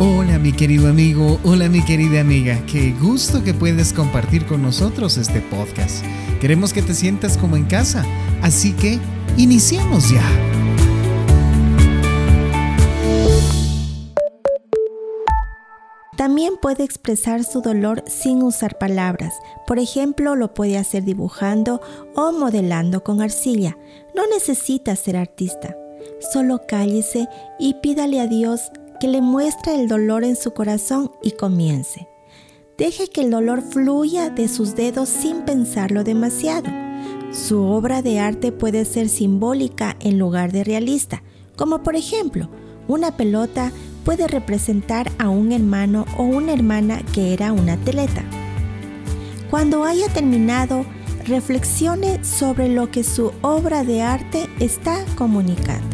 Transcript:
Hola mi querido amigo, hola mi querida amiga, qué gusto que puedes compartir con nosotros este podcast. Queremos que te sientas como en casa, así que iniciemos ya. También puede expresar su dolor sin usar palabras. Por ejemplo, lo puede hacer dibujando o modelando con arcilla. No necesita ser artista. Solo cállese y pídale a Dios que le muestre el dolor en su corazón y comience. Deje que el dolor fluya de sus dedos sin pensarlo demasiado. Su obra de arte puede ser simbólica en lugar de realista, como por ejemplo, una pelota puede representar a un hermano o una hermana que era un atleta. Cuando haya terminado, reflexione sobre lo que su obra de arte está comunicando.